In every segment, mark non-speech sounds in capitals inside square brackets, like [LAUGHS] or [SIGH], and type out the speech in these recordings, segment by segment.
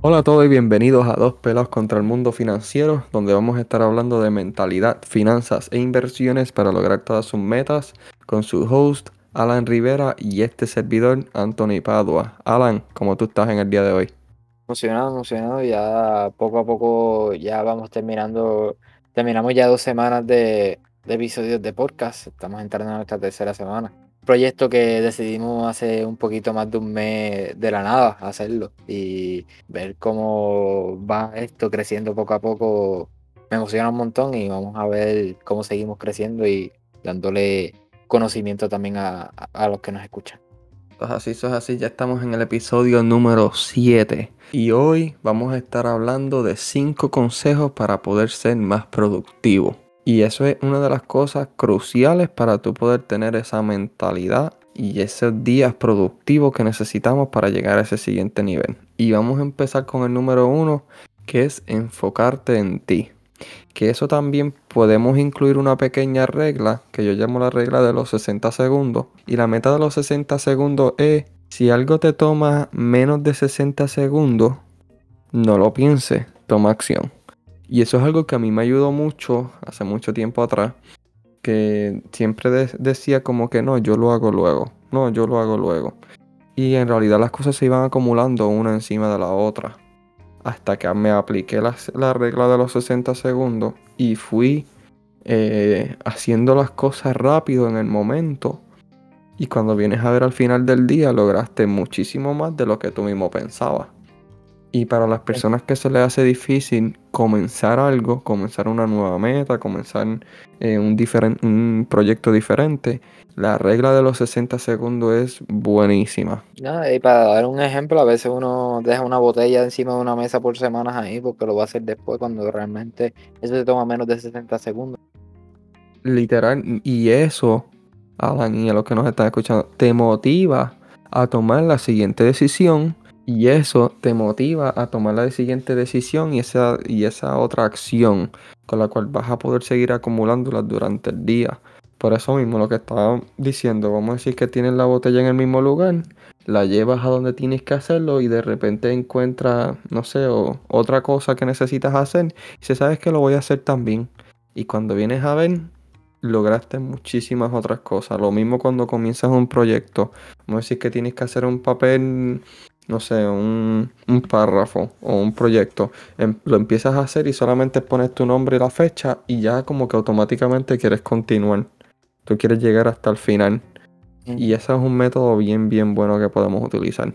Hola a todos y bienvenidos a Dos Pelos contra el Mundo Financiero, donde vamos a estar hablando de mentalidad, finanzas e inversiones para lograr todas sus metas con su host Alan Rivera y este servidor Anthony Padua. Alan, ¿cómo tú estás en el día de hoy? Emocionado, emocionado, ya poco a poco ya vamos terminando, terminamos ya dos semanas de, de episodios de podcast, estamos entrando en nuestra tercera semana proyecto que decidimos hace un poquito más de un mes de la nada hacerlo y ver cómo va esto creciendo poco a poco me emociona un montón y vamos a ver cómo seguimos creciendo y dándole conocimiento también a, los que nos escuchan. Pues así, eso es así, ya estamos en el episodio número 7 y hoy vamos a estar hablando de 5 consejos para poder ser más productivo. Y eso es una de las cosas cruciales para tú poder tener esa mentalidad y esos días productivos que necesitamos para llegar a ese siguiente nivel. Y vamos a empezar con el número uno, que es enfocarte en ti. Que eso también podemos incluir una pequeña regla, que yo llamo la regla de los 60 segundos. Y la meta de los 60 segundos es, si algo te toma menos de 60 segundos, no lo pienses, toma acción. Y eso es algo que a mí me ayudó mucho hace mucho tiempo atrás, que siempre decía como que no, yo lo hago luego, no, yo lo hago luego. Y en realidad las cosas se iban acumulando una encima de la otra. Hasta que me apliqué la, regla de los 60 segundos y fui eh, haciendo las cosas rápido en el momento. Y cuando vienes a ver al final del día, lograste muchísimo más de lo que tú mismo pensabas. Y para las personas que se les hace difícil comenzar algo, comenzar una nueva meta, comenzar eh, un, un proyecto diferente, la regla de los 60 segundos es buenísima. y para dar un ejemplo, a veces uno deja una botella encima de una mesa por semanas ahí porque lo va a hacer después cuando realmente eso se toma menos de 60 segundos. Literal, y eso, Alan y a los que nos están escuchando, te motiva a tomar la siguiente decisión y eso te motiva a tomar la siguiente decisión y esa, y esa otra acción con la cual vas a poder seguir acumulándolas durante el día. Por eso mismo lo que estaba diciendo, vamos a decir que tienes la botella en el mismo lugar, la llevas a donde tienes que hacerlo y de repente encuentras, no sé, otra cosa que necesitas hacer y se sabes que lo voy a hacer también. Y cuando vienes a ver, lograste muchísimas otras cosas. Lo mismo cuando comienzas un proyecto. Vamos a decir que tienes que hacer un papel no sé, un, párrafo o un proyecto, em, lo empiezas a hacer y solamente pones tu nombre y la fecha y ya como que automáticamente quieres continuar. Tú quieres llegar hasta el final. Y ese es un método bien, bien bueno que podemos utilizar.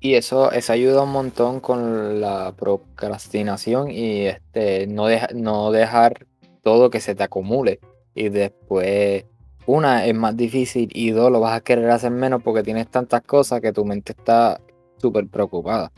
Y eso, eso ayuda un montón con la procrastinación y este no, no dejar todo que se te acumule. Y después, una, es más difícil y dos, lo vas a querer hacer menos porque tienes tantas cosas que tu mente está súper preocupada.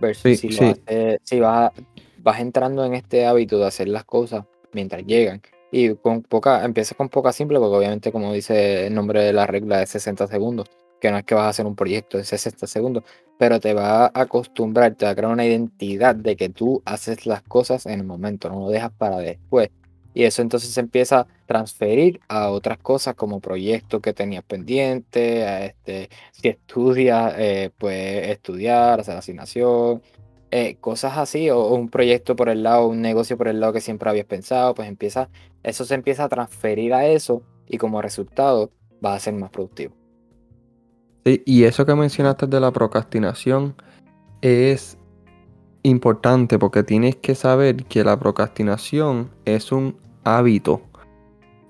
Versus si, si vas, vas entrando en este hábito de hacer las cosas mientras llegan. Y con poca, empiezas con poca simple, porque obviamente, como dice el nombre de la regla, de 60 segundos. Que no es que vas a hacer un proyecto de 60 segundos, pero te va a acostumbrar, te va a crear una identidad de que tú haces las cosas en el momento, no lo dejas para después. Y eso entonces se empieza a transferir a otras cosas como proyectos que tenías pendiente, este, si estudias, eh, pues estudiar, hacer asignación, eh, cosas así, o, un proyecto por el lado, un negocio por el lado que siempre habías pensado, pues empieza, eso se empieza a transferir a eso y como resultado va a ser más productivo. Sí, y eso que mencionaste de la procrastinación es importante porque tienes que saber que la procrastinación es un hábito.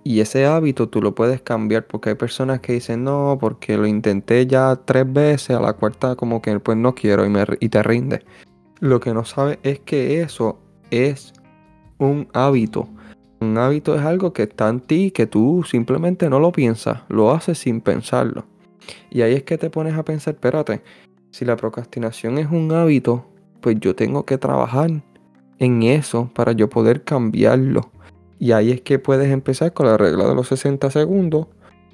Y ese hábito tú lo puedes cambiar porque hay personas que dicen no, porque lo intenté ya tres veces, a la cuarta como que pues no quiero y, me, y te rinde. Lo que no sabes es que eso es un hábito. Un hábito es algo que está en ti, que tú simplemente no lo piensas, lo haces sin pensarlo. Y ahí es que te pones a pensar, espérate, si la procrastinación es un hábito, pues yo tengo que trabajar en eso para yo poder cambiarlo. Y ahí es que puedes empezar con la regla de los 60 segundos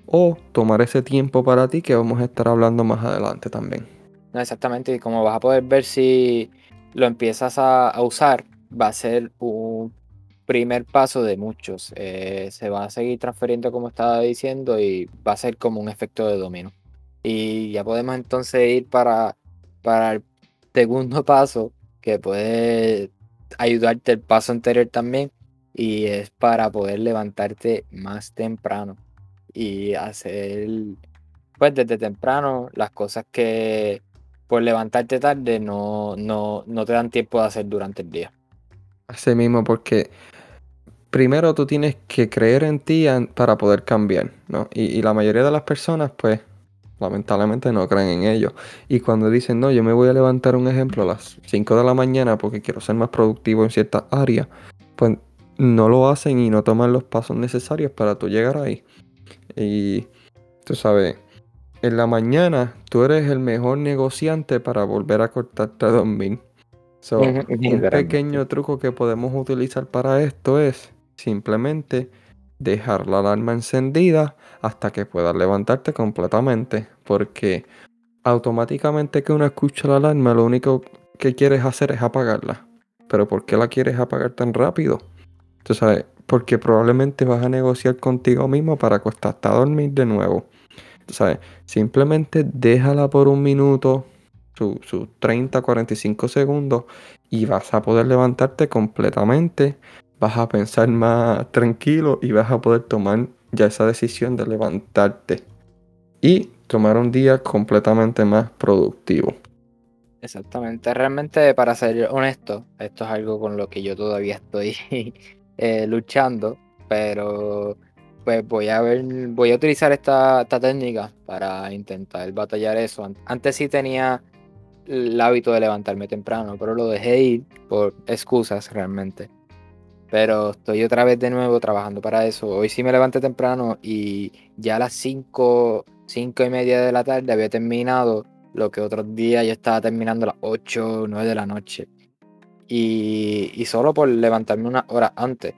o tomar ese tiempo para ti que vamos a estar hablando más adelante también. Exactamente, y como vas a poder ver si lo empiezas a, usar, va a ser un primer paso de muchos. Eh, se va a seguir transfiriendo como estaba diciendo y va a ser como un efecto de dominio. Y ya podemos entonces ir para, para el segundo [LAUGHS] paso que puede ayudarte el paso anterior también y es para poder levantarte más temprano y hacer pues desde temprano las cosas que por levantarte tarde no, no, no te dan tiempo de hacer durante el día. Así mismo, porque primero tú tienes que creer en ti para poder cambiar, ¿no? Y, la mayoría de las personas, pues, lamentablemente no creen en ello. Y cuando dicen, no, yo me voy a levantar un ejemplo a las 5 de la mañana porque quiero ser más productivo en ciertas áreas, pues no lo hacen y no toman los pasos necesarios para tú llegar ahí. Y tú sabes, en la mañana tú eres el mejor negociante para volver a cortarte a dormir. un pequeño truco que podemos utilizar para esto es simplemente dejar la alarma encendida hasta que puedas levantarte completamente. Porque automáticamente que uno escucha la alarma, lo único que quieres hacer es apagarla. Pero ¿por qué la quieres apagar tan rápido? Tú sabes, porque probablemente vas a negociar contigo mismo para acostarte a dormir de nuevo. ¿sabes? Simplemente déjala por un minuto, sus su 30, 45 segundos y vas a poder levantarte completamente, vas a pensar más tranquilo y vas a poder tomar ya esa decisión de levantarte y tomar un día completamente más productivo. Exactamente, realmente para ser honesto, esto es algo con lo que yo todavía estoy eh, luchando, pero pues voy a ver, voy a utilizar esta, técnica para intentar batallar eso. Antes sí tenía el hábito de levantarme temprano, pero lo dejé ir por excusas realmente. Pero estoy otra vez de nuevo trabajando para eso. Hoy sí me levanté temprano y ya a las 5, 5 y media de la tarde había terminado lo que otros días yo estaba terminando a las 8, 9 de la noche. Y, solo por levantarme una hora antes.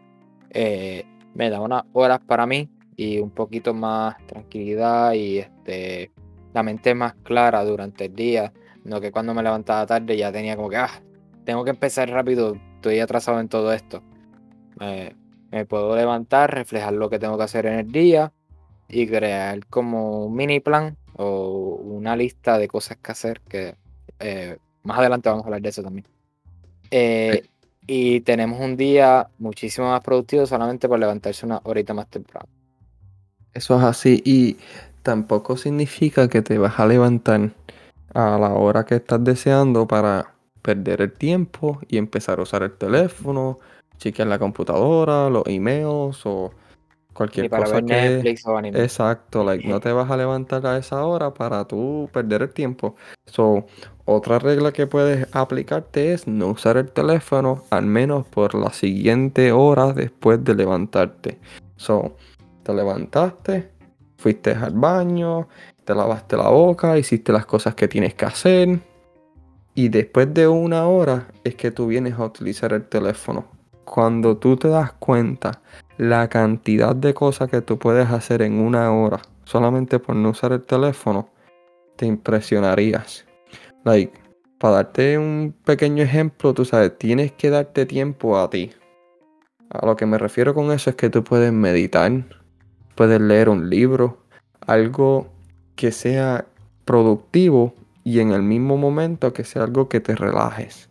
Eh, me da unas horas para mí y un poquito más tranquilidad y este, la mente más clara durante el día. No que cuando me levantaba tarde ya tenía como que, ah, tengo que empezar rápido, estoy atrasado en todo esto. me puedo levantar, reflejar lo que tengo que hacer en el día y crear como un mini plan o una lista de cosas que hacer que eh, más adelante vamos a hablar de eso también. Eh, y tenemos un día muchísimo más productivo solamente por levantarse una horita más temprano. Eso es así y tampoco significa que te vas a levantar a la hora que estás deseando para perder el tiempo y empezar a usar el teléfono, chequear la computadora, los emails o cualquier cosa que exacto like no [LAUGHS] te vas a levantar a esa hora para tú perder el tiempo. So otra regla que puedes aplicarte es no usar el teléfono al menos por la siguiente hora después de levantarte so te levantaste fuiste al baño te lavaste la boca hiciste las cosas que tienes que hacer y después de una hora es que tú vienes a utilizar el teléfono cuando tú te das cuenta la cantidad de cosas que tú puedes hacer en una hora solamente por no usar el teléfono, te impresionarías. Like, para darte un pequeño ejemplo, tú sabes, tienes que darte tiempo a ti. A lo que me refiero con eso es que tú puedes meditar, puedes leer un libro, algo que sea productivo y en el mismo momento que sea algo que te relajes.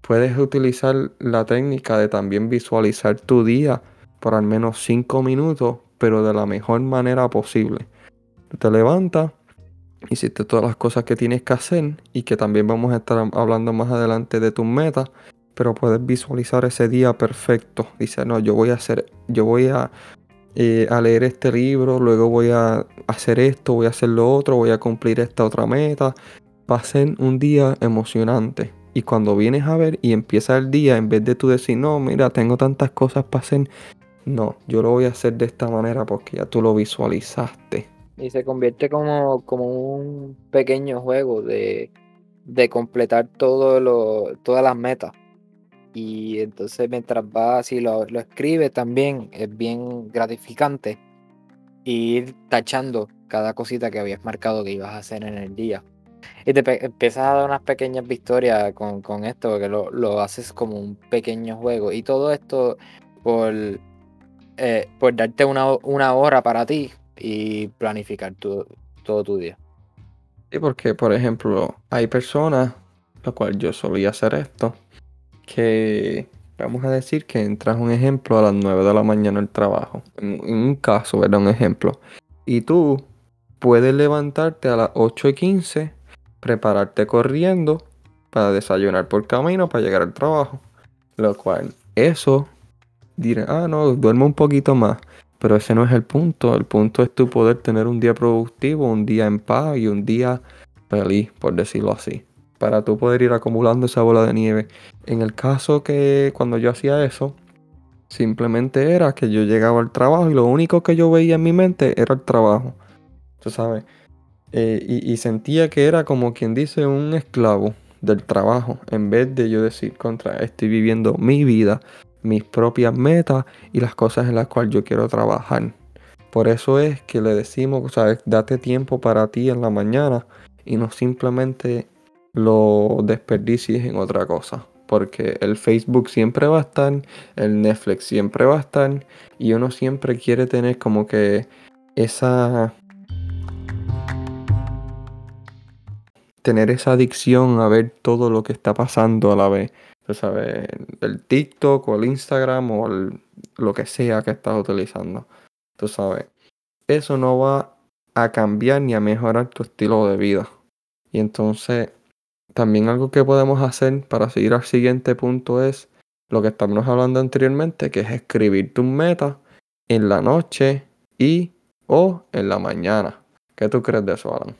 Puedes utilizar la técnica de también visualizar tu día por al menos 5 minutos, pero de la mejor manera posible. Te levantas, hiciste todas las cosas que tienes que hacer y que también vamos a estar hablando más adelante de tus metas, pero puedes visualizar ese día perfecto. Dice, no, yo voy a hacer, yo voy a, eh, a leer este libro, luego voy a hacer esto, voy a hacer lo otro, voy a cumplir esta otra meta. Va a ser un día emocionante. Y cuando vienes a ver y empieza el día, en vez de tú decir, no, mira, tengo tantas cosas para hacer, no, yo lo voy a hacer de esta manera porque ya tú lo visualizaste. Y se convierte como, como un pequeño juego de, de completar lo, todas las metas. Y entonces mientras vas y lo, lo escribes también es bien gratificante ir tachando cada cosita que habías marcado que ibas a hacer en el día. Y te empiezas a dar unas pequeñas victorias con, esto, porque lo, haces como un pequeño juego. Y todo esto por, eh, por darte una, hora para ti y planificar todo tu día. Sí, porque por ejemplo, hay personas, lo cual yo solía hacer esto, que vamos a decir que entras un ejemplo a las 9 de la mañana al trabajo, en, un caso, ¿verdad? Un ejemplo. Y tú puedes levantarte a las 8 y 15, prepararte corriendo para desayunar por camino para llegar al trabajo. Lo cual, eso, diré, ah, no, duermo un poquito más. Pero ese no es el punto. El punto es tú poder tener un día productivo, un día en paz y un día feliz, por decirlo así. Para tú poder ir acumulando esa bola de nieve. En el caso que cuando yo hacía eso, simplemente era que yo llegaba al trabajo y lo único que yo veía en mi mente era el trabajo. Tú sabes. Eh, y, y sentía que era como quien dice un esclavo del trabajo. En vez de yo decir contra, estoy viviendo mi vida, mis propias metas y las cosas en las cuales yo quiero trabajar. Por eso es que le decimos, sea, Date tiempo para ti en la mañana y no simplemente lo desperdicies en otra cosa. Porque el Facebook siempre va a estar, el Netflix siempre va a estar y uno siempre quiere tener como que esa... Tener esa adicción a ver todo lo que está pasando a la vez tú sabes, el TikTok o el Instagram o lo que sea que estás utilizando. Tú sabes, eso no va a cambiar ni a mejorar tu estilo de vida. Y entonces, también algo que podemos hacer para seguir al siguiente punto es lo que estamos hablando anteriormente, que es escribir tus metas en la noche y o en la mañana. ¿Qué tú crees de eso, Alan?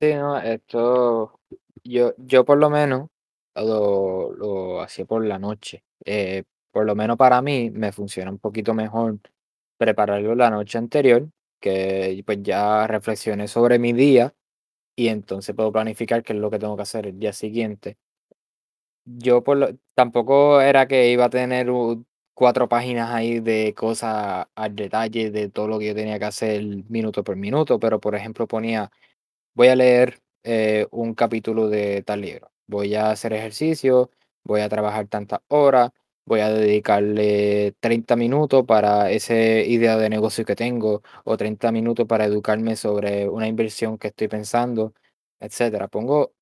Sí, no, esto, yo, yo por lo menos lo, lo hacía por la noche. Eh, por lo menos para mí me funciona un poquito mejor prepararlo la noche anterior, que pues ya reflexioné sobre mi día y entonces puedo planificar qué es lo que tengo que hacer el día siguiente. Yo por lo, tampoco era que iba a tener cuatro páginas ahí de cosas al detalle de todo lo que yo tenía que hacer minuto por minuto, pero por ejemplo ponía, voy a leer eh, un capítulo de tal libro voy a hacer ejercicio, voy a trabajar tantas horas, voy a dedicarle 30 minutos para esa idea de negocio que tengo o 30 minutos para educarme sobre una inversión que estoy pensando, etcétera. Pongo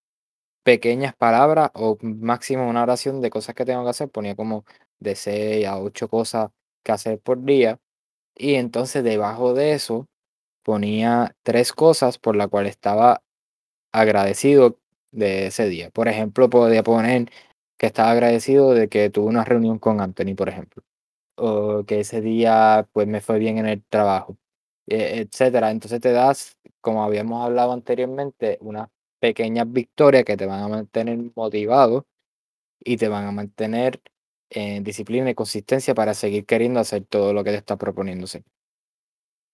pequeñas palabras o máximo una oración de cosas que tengo que hacer, ponía como de 6 a 8 cosas que hacer por día y entonces debajo de eso ponía tres cosas por las cuales estaba agradecido de ese día. Por ejemplo, podía poner que estaba agradecido de que tuve una reunión con Anthony, por ejemplo. O que ese día pues me fue bien en el trabajo, e, etcétera. Entonces te das, como habíamos hablado anteriormente, unas pequeñas victorias que te van a mantener motivado y te van a mantener en disciplina y consistencia para seguir queriendo hacer todo lo que te está proponiéndose.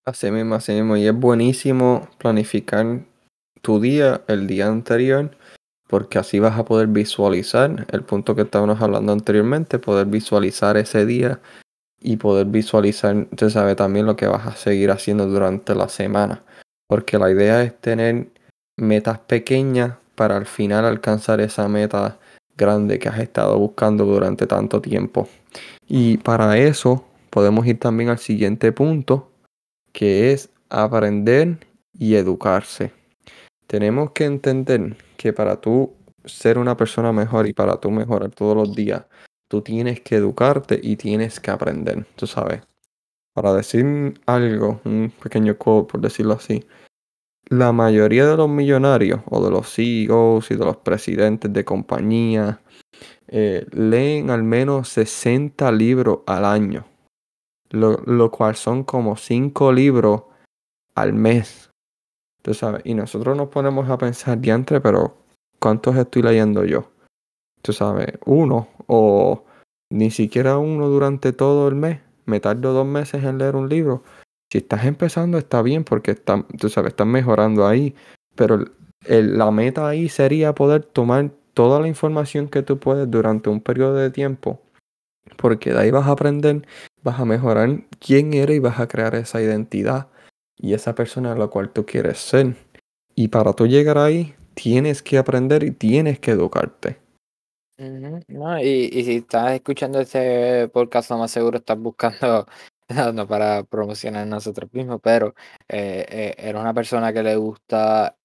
Así mismo, así mismo. Y es buenísimo planificar tu día el día anterior porque así vas a poder visualizar el punto que estábamos hablando anteriormente, poder visualizar ese día y poder visualizar, usted sabe también lo que vas a seguir haciendo durante la semana, porque la idea es tener metas pequeñas para al final alcanzar esa meta grande que has estado buscando durante tanto tiempo. Y para eso podemos ir también al siguiente punto, que es aprender y educarse. Tenemos que entender que para tú ser una persona mejor y para tú mejorar todos los días, tú tienes que educarte y tienes que aprender, tú sabes. Para decir algo, un pequeño quote por decirlo así, la mayoría de los millonarios o de los CEOs y de los presidentes de compañías eh, leen al menos 60 libros al año, lo, lo cual son como 5 libros al mes. Tú sabes, y nosotros nos ponemos a pensar, diantre, pero ¿cuántos estoy leyendo yo? Tú sabes, uno o ni siquiera uno durante todo el mes. Me tardo dos meses en leer un libro. Si estás empezando está bien porque tú sabes, estás mejorando ahí. Pero la meta ahí sería poder tomar toda la información que tú puedes durante un periodo de tiempo. Porque de ahí vas a aprender, vas a mejorar quién eres y vas a crear esa identidad y esa persona a la cual tú quieres ser. Y para tú llegar ahí, tienes que aprender y tienes que educarte. y, si estás escuchando este podcast, más seguro estás buscando, [LAUGHS] no para promocionar nosotros mismos, pero eh, eh, eres una persona que le gusta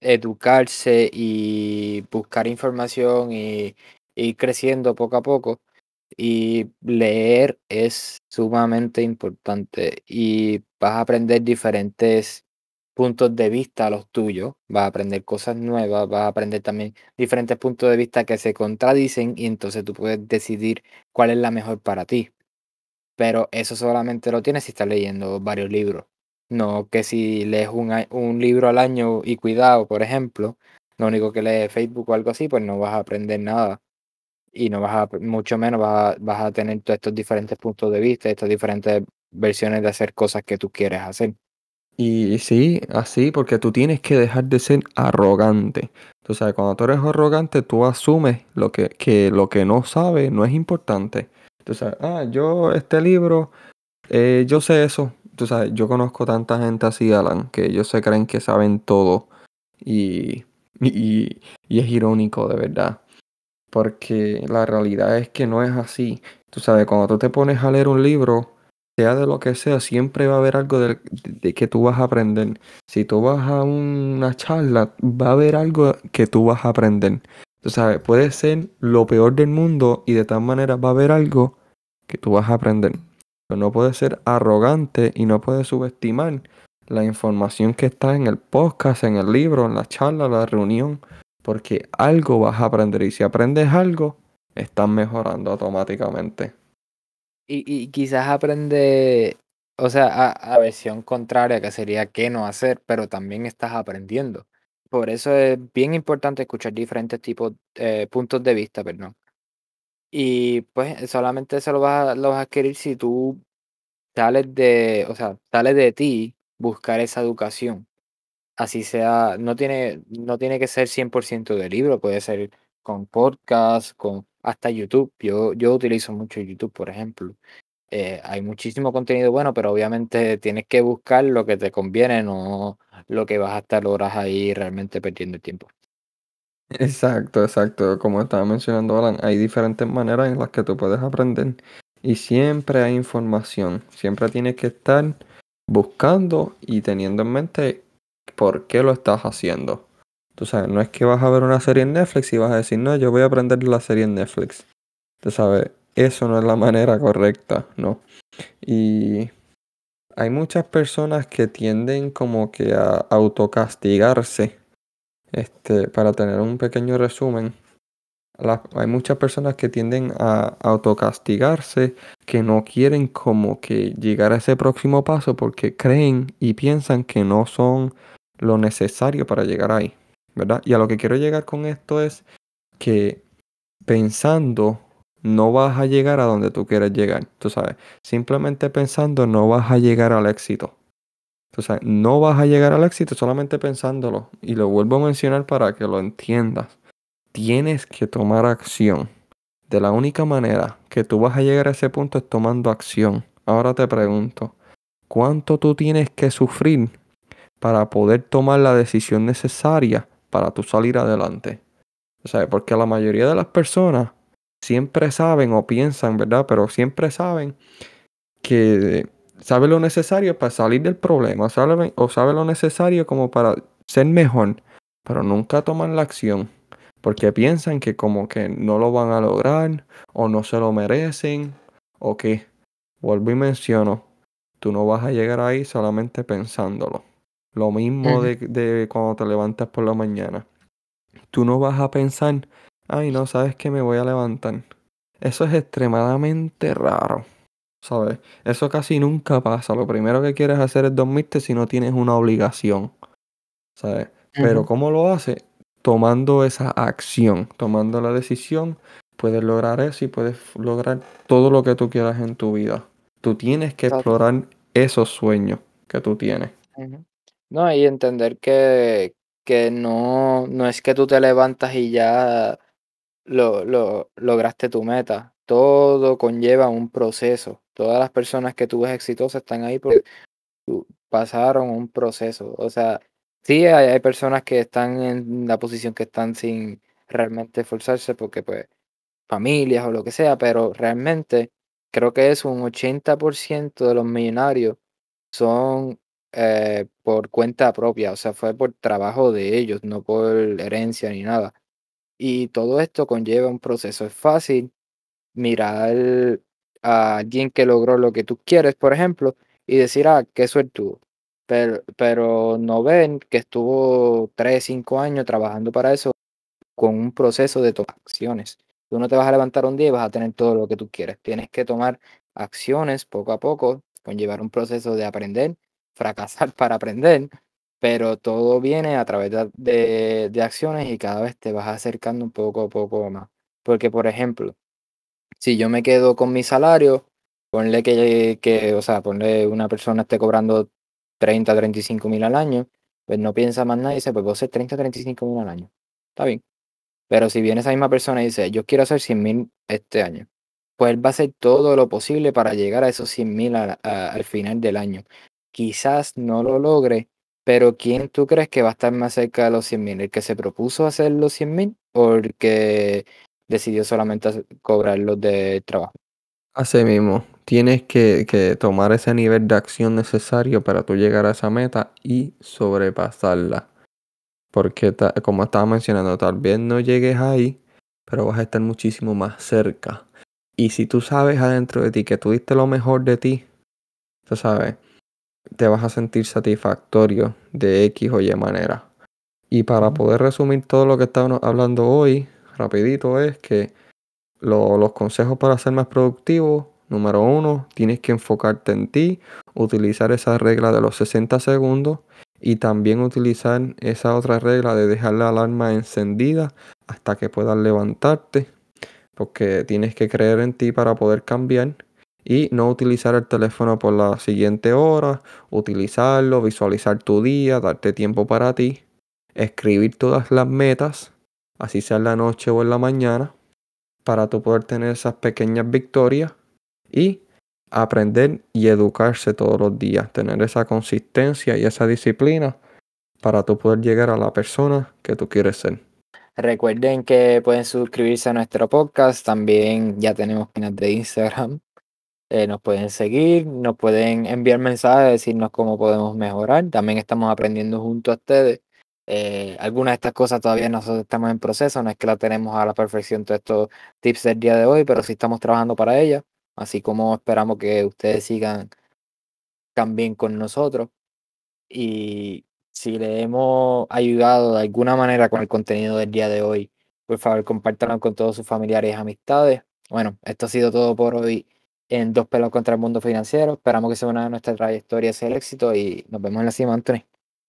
educarse y buscar información y ir creciendo poco a poco. Y leer es sumamente importante y vas a aprender diferentes puntos de vista a los tuyos, vas a aprender cosas nuevas, vas a aprender también diferentes puntos de vista que se contradicen y entonces tú puedes decidir cuál es la mejor para ti. Pero eso solamente lo tienes si estás leyendo varios libros. No que si lees un, un libro al año y cuidado, por ejemplo, lo único que lees Facebook o algo así, pues no vas a aprender nada. Y no vas a, mucho menos vas a, vas a tener todos estos diferentes puntos de vista, estas diferentes versiones de hacer cosas que tú quieres hacer. Y sí, así, porque tú tienes que dejar de ser arrogante. Tú sabes, cuando tú eres arrogante, tú asumes lo que, que lo que no sabes no es importante. Tú sabes, ah, yo este libro, eh, yo sé eso. Tú sabes, yo conozco tanta gente así, Alan, que ellos se creen que saben todo. Y, y, y es irónico, de verdad. Porque la realidad es que no es así. Tú sabes, cuando tú te pones a leer un libro, sea de lo que sea, siempre va a haber algo de, que tú vas a aprender. Si tú vas a una charla, va a haber algo que tú vas a aprender. Tú sabes, puede ser lo peor del mundo y de tal manera va a haber algo que tú vas a aprender. Pero no puedes ser arrogante y no puedes subestimar la información que está en el podcast, en el libro, en la charla, la reunión, porque algo vas a aprender y si aprendes algo, estás mejorando automáticamente. Y, quizás aprende, o sea, a, a, versión contraria, que sería qué no hacer, pero también estás aprendiendo. Por eso es bien importante escuchar diferentes tipos, eh, puntos de vista, perdón. Y pues solamente eso lo vas, a, lo vas a adquirir si tú sales de, o sea, sales de ti buscar esa educación. Así sea, no tiene, no tiene que ser 100% de libro, puede ser con podcast, con hasta YouTube. Yo, yo utilizo mucho YouTube, por ejemplo. Eh, hay muchísimo contenido bueno, pero obviamente tienes que buscar lo que te conviene, no lo que vas a estar horas ahí realmente perdiendo el tiempo. Exacto, exacto. Como estaba mencionando Alan, hay diferentes maneras en las que tú puedes aprender y siempre hay información. Siempre tienes que estar buscando y teniendo en mente por qué lo estás haciendo. Tú sabes, no es que vas a ver una serie en Netflix y vas a decir, no, yo voy a aprender la serie en Netflix. Tú sabes, eso no es la [LAUGHS] manera correcta, ¿no? Y hay muchas personas que tienden como que a autocastigarse. Este, para tener un pequeño resumen, hay muchas personas que tienden a autocastigarse, que no quieren como que llegar a ese próximo paso porque creen y piensan que no son lo necesario para llegar ahí. ¿verdad? Y a lo que quiero llegar con esto es que pensando no vas a llegar a donde tú quieres llegar, tú sabes. Simplemente pensando no vas a llegar al éxito. Tú sabes, no vas a llegar al éxito solamente pensándolo. Y lo vuelvo a mencionar para que lo entiendas. Tienes que tomar acción. De la única manera que tú vas a llegar a ese punto es tomando acción. Ahora te pregunto, ¿cuánto tú tienes que sufrir para poder tomar la decisión necesaria para tú salir adelante. O sea, porque la mayoría de las personas siempre saben o piensan, ¿verdad? Pero siempre saben que sabe lo necesario para salir del problema, o sabe lo necesario como para ser mejor, pero nunca toman la acción porque piensan que como que no lo van a lograr o no se lo merecen o que, vuelvo y menciono, tú no vas a llegar ahí solamente pensándolo. Lo mismo de, de, cuando te levantas por la mañana. Tú no vas a pensar, ay, no sabes que me voy a levantar. Eso es extremadamente raro. ¿Sabes? Eso casi nunca pasa. Lo primero que quieres hacer es dormirte si no tienes una obligación. ¿Sabes? Uh -huh. Pero ¿cómo lo haces? Tomando esa acción, tomando la decisión, puedes lograr eso y puedes lograr todo lo que tú quieras en tu vida. Tú tienes que explorar esos sueños que tú tienes. Uh -huh. No, y entender que, que no, no es que tú te levantas y ya lo, lo, lograste tu meta. Todo conlleva un proceso. Todas las personas que tú ves exitosas están ahí porque pasaron un proceso. O sea, sí hay, hay personas que están en la posición que están sin realmente esforzarse porque pues familias o lo que sea, pero realmente creo que es un 80% de los millonarios son eh, por cuenta propia, o sea, fue por trabajo de ellos, no por herencia ni nada. Y todo esto conlleva un proceso. Es fácil mirar a alguien que logró lo que tú quieres, por ejemplo, y decir, ah, qué suerte tuvo. Pero, pero no ven que estuvo 3, 5 años trabajando para eso con un proceso de tomar acciones. Tú no te vas a levantar un día y vas a tener todo lo que tú quieres. Tienes que tomar acciones poco a poco, conllevar un proceso de aprender, fracasar para aprender, pero todo viene a través de, de, acciones y cada vez te vas acercando un poco a poco más. Porque, por ejemplo, si yo me quedo con mi salario, ponle que, que o sea, ponle una persona esté cobrando 30, 35 mil al año, pues no piensa más nada y dice, pues voy a hacer 30, 35 mil al año. Está bien. Pero si viene esa misma persona y dice, yo quiero hacer 100 mil este año, pues él va a hacer todo lo posible para llegar a esos 100 mil al final del año. Quizás no lo logre, pero ¿quién tú crees que va a estar más cerca de los 100 mil? ¿El que se propuso hacer los 100 mil o el que decidió solamente cobrarlos de trabajo? Así mismo, tienes que, que, tomar ese nivel de acción necesario para tú llegar a esa meta y sobrepasarla. Porque como estaba mencionando, tal vez no llegues ahí, pero vas a estar muchísimo más cerca. Y si tú sabes adentro de ti que tú diste lo mejor de ti, tú sabes, te vas a sentir satisfactorio de X o Y manera. Y para poder resumir todo lo que estamos hablando hoy, rapidito es que los consejos para ser más productivo, número uno, tienes que enfocarte en ti, utilizar esa regla de los 60 segundos y también utilizar esa otra regla de dejar la alarma encendida hasta que puedas levantarte, porque tienes que creer en ti para poder cambiar y no utilizar el teléfono por la siguiente hora, utilizarlo, visualizar tu día, darte tiempo para ti, escribir todas las metas, así sea en la noche o en la mañana, para tú poder tener esas pequeñas victorias y aprender y educarse todos los días, tener esa consistencia y esa disciplina para tú poder llegar a la persona que tú quieres ser. Recuerden que pueden suscribirse a nuestro podcast, también ya tenemos páginas de Instagram, eh, nos pueden seguir, nos pueden enviar mensajes, decirnos cómo podemos mejorar, también estamos aprendiendo junto a ustedes. Eh, algunas de estas cosas todavía nosotros estamos en proceso, no es que la tenemos a la perfección todos estos tips del día de hoy, pero sí estamos trabajando para ellas así como esperamos que ustedes sigan también con nosotros. Y si le hemos ayudado de alguna manera con el contenido del día de hoy, por favor compártanlo con todos sus familiares y amistades. Bueno, esto ha sido todo por hoy en Dos Pelos contra el Mundo Financiero. Esperamos que sea una de nuestras trayectorias el éxito y nos vemos en la cima, Anthony.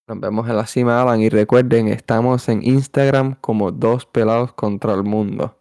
Nos vemos en la cima, Alan. Y recuerden, estamos en Instagram como Dos Pelados contra el Mundo.